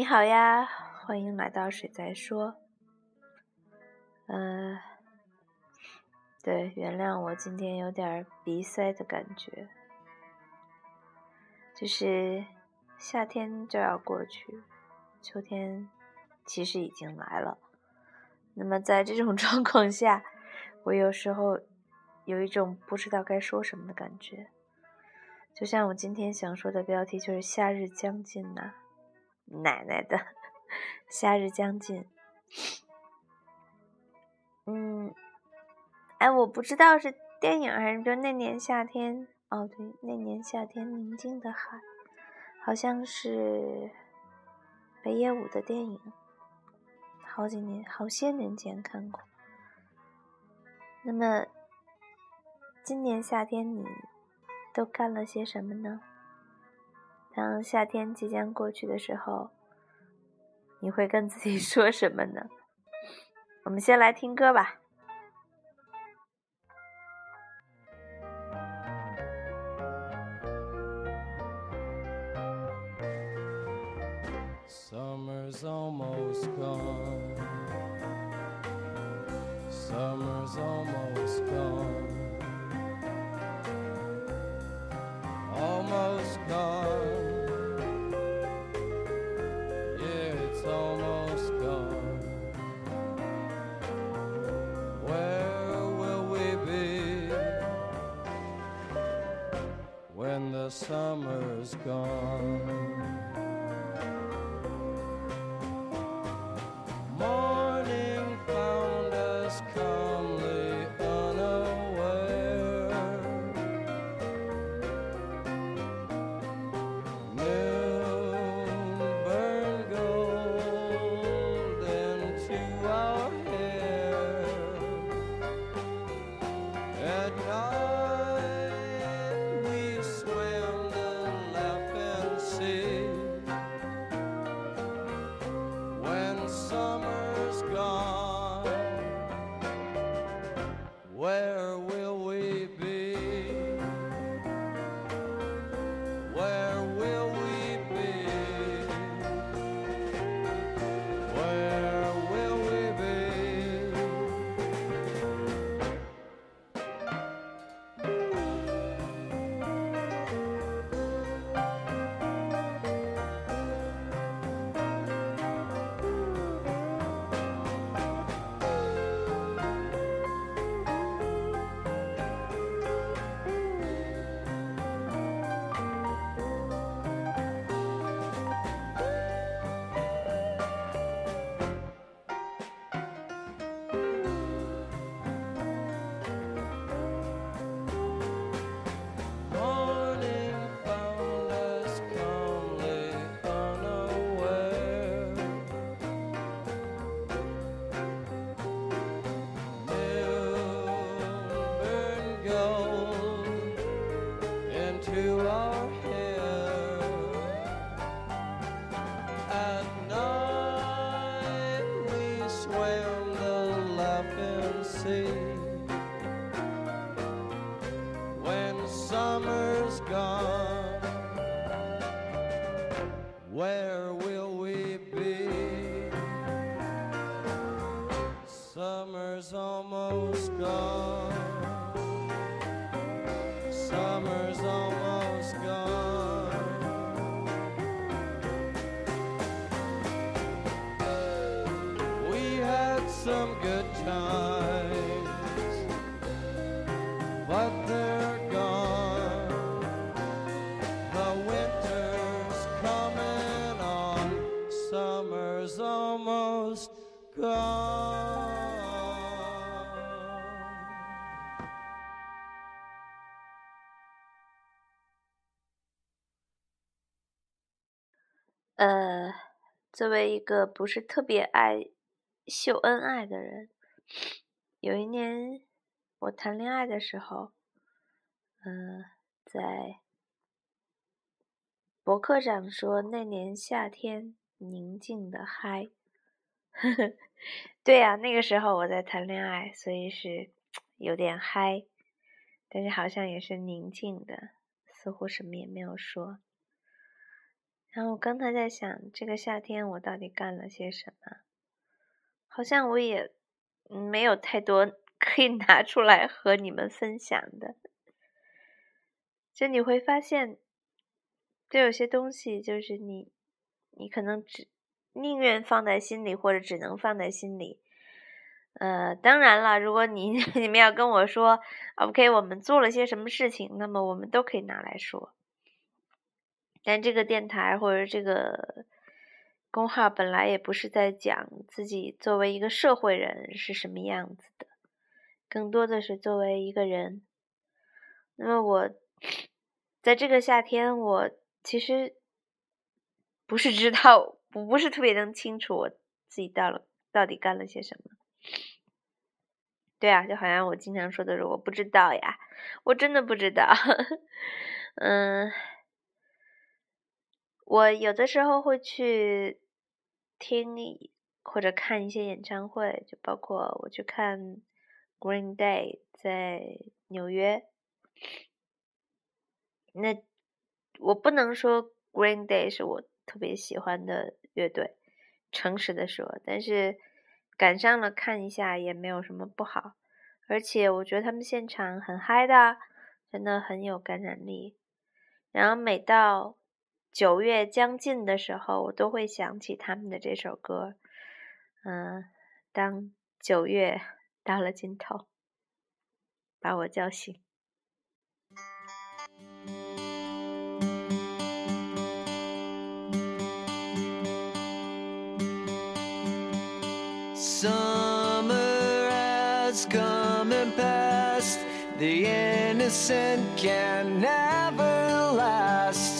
你好呀，欢迎来到水在说。呃，对，原谅我今天有点鼻塞的感觉，就是夏天就要过去，秋天其实已经来了。那么在这种 状况下，我有时候有一种不知道该说什么的感觉。就像我今天想说的标题就是“夏日将近”呐，奶奶的，夏日将近。嗯，哎，我不知道是电影还是就那年夏天哦，对，那年夏天宁静的海，好像是北野武的电影，好几年、好些年前看过。那么，今年夏天你？都干了些什么呢？当夏天即将过去的时候，你会跟自己 说什么呢？我们先来听歌吧。Summer's gone? times, but they're gone. The winter's coming on, summer's almost gone. 呃，作为一个不是特别爱秀恩爱的人， 有一年我谈恋爱的时候，嗯，在博客上说那年夏天宁静的嗨，对呀，那个时候我在谈恋爱，所以是有点嗨，但是好像也是宁静的，似乎什么也没有说。然后我刚才在想，这个夏天我到底干了些什么？好像我也没有太多可以拿出来和你们分享的。就你会发现，就有些东西，就是你，你可能只宁愿放在心里，或者只能放在心里。呃，当然了，如果你 你们要跟我说，OK，我们做了些什么事情，那么我们都可以拿来说。但这个电台或者这个公号本来也不是在讲自己作为一个社会人是什么样子的，更多的是作为一个人。那么我在这个夏天，我其实不是知道，不不是特别能清楚我自己到了到底干了些什么。对啊，就好像我经常说的是，我不知道呀，我真的不知道。嗯。我有的时候会去听或者看一些演唱会，就包括我去看 Green Day 在纽约。那我不能说 Green Day 是我特别喜欢的乐队，诚实的说，但是赶上了看一下也没有什么不好。而且我觉得他们现场很嗨的，真的很有感染力。然后每到九月将近的时候，我都会想起他们的这首歌。嗯，当九月到了尽头，把我叫醒。Summer has come and passed. The innocent can never last.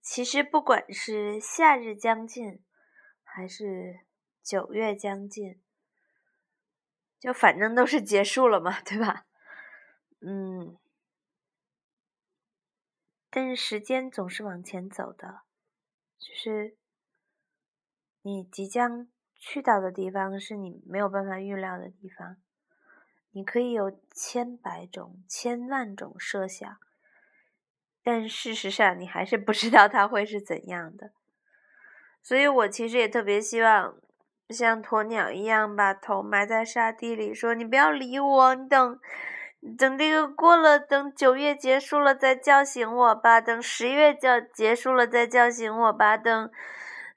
其实不管是夏日将近，还是九月将近，就反正都是结束了嘛，对吧？嗯，但是时间总是往前走的，就是你即将去到的地方是你没有办法预料的地方，你可以有千百种、千万种设想。但事实上，你还是不知道它会是怎样的。所以我其实也特别希望，像鸵鸟一样把头埋在沙地里，说：“你不要理我，你等，等这个过了，等九月结束了再叫醒我吧，等十月叫结束了再叫醒我吧，等，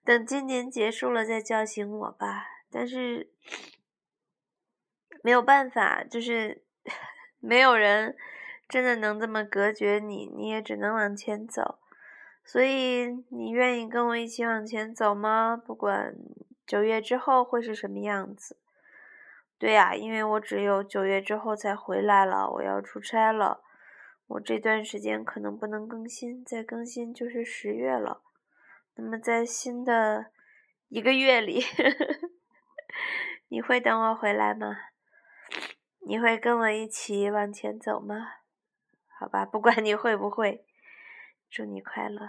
等今年结束了再叫醒我吧。”但是没有办法，就是 没有人。真的能这么隔绝你，你也只能往前走。所以，你愿意跟我一起往前走吗？不管九月之后会是什么样子。对呀，因为我只有九月之后才回来了，我要出差了。我这段时间可能不能更新，再更新就是十月了。那么，在新的一个月里，你会等我回来吗？你会跟我一起往前走吗？好吧，不管你会不会，祝你快乐。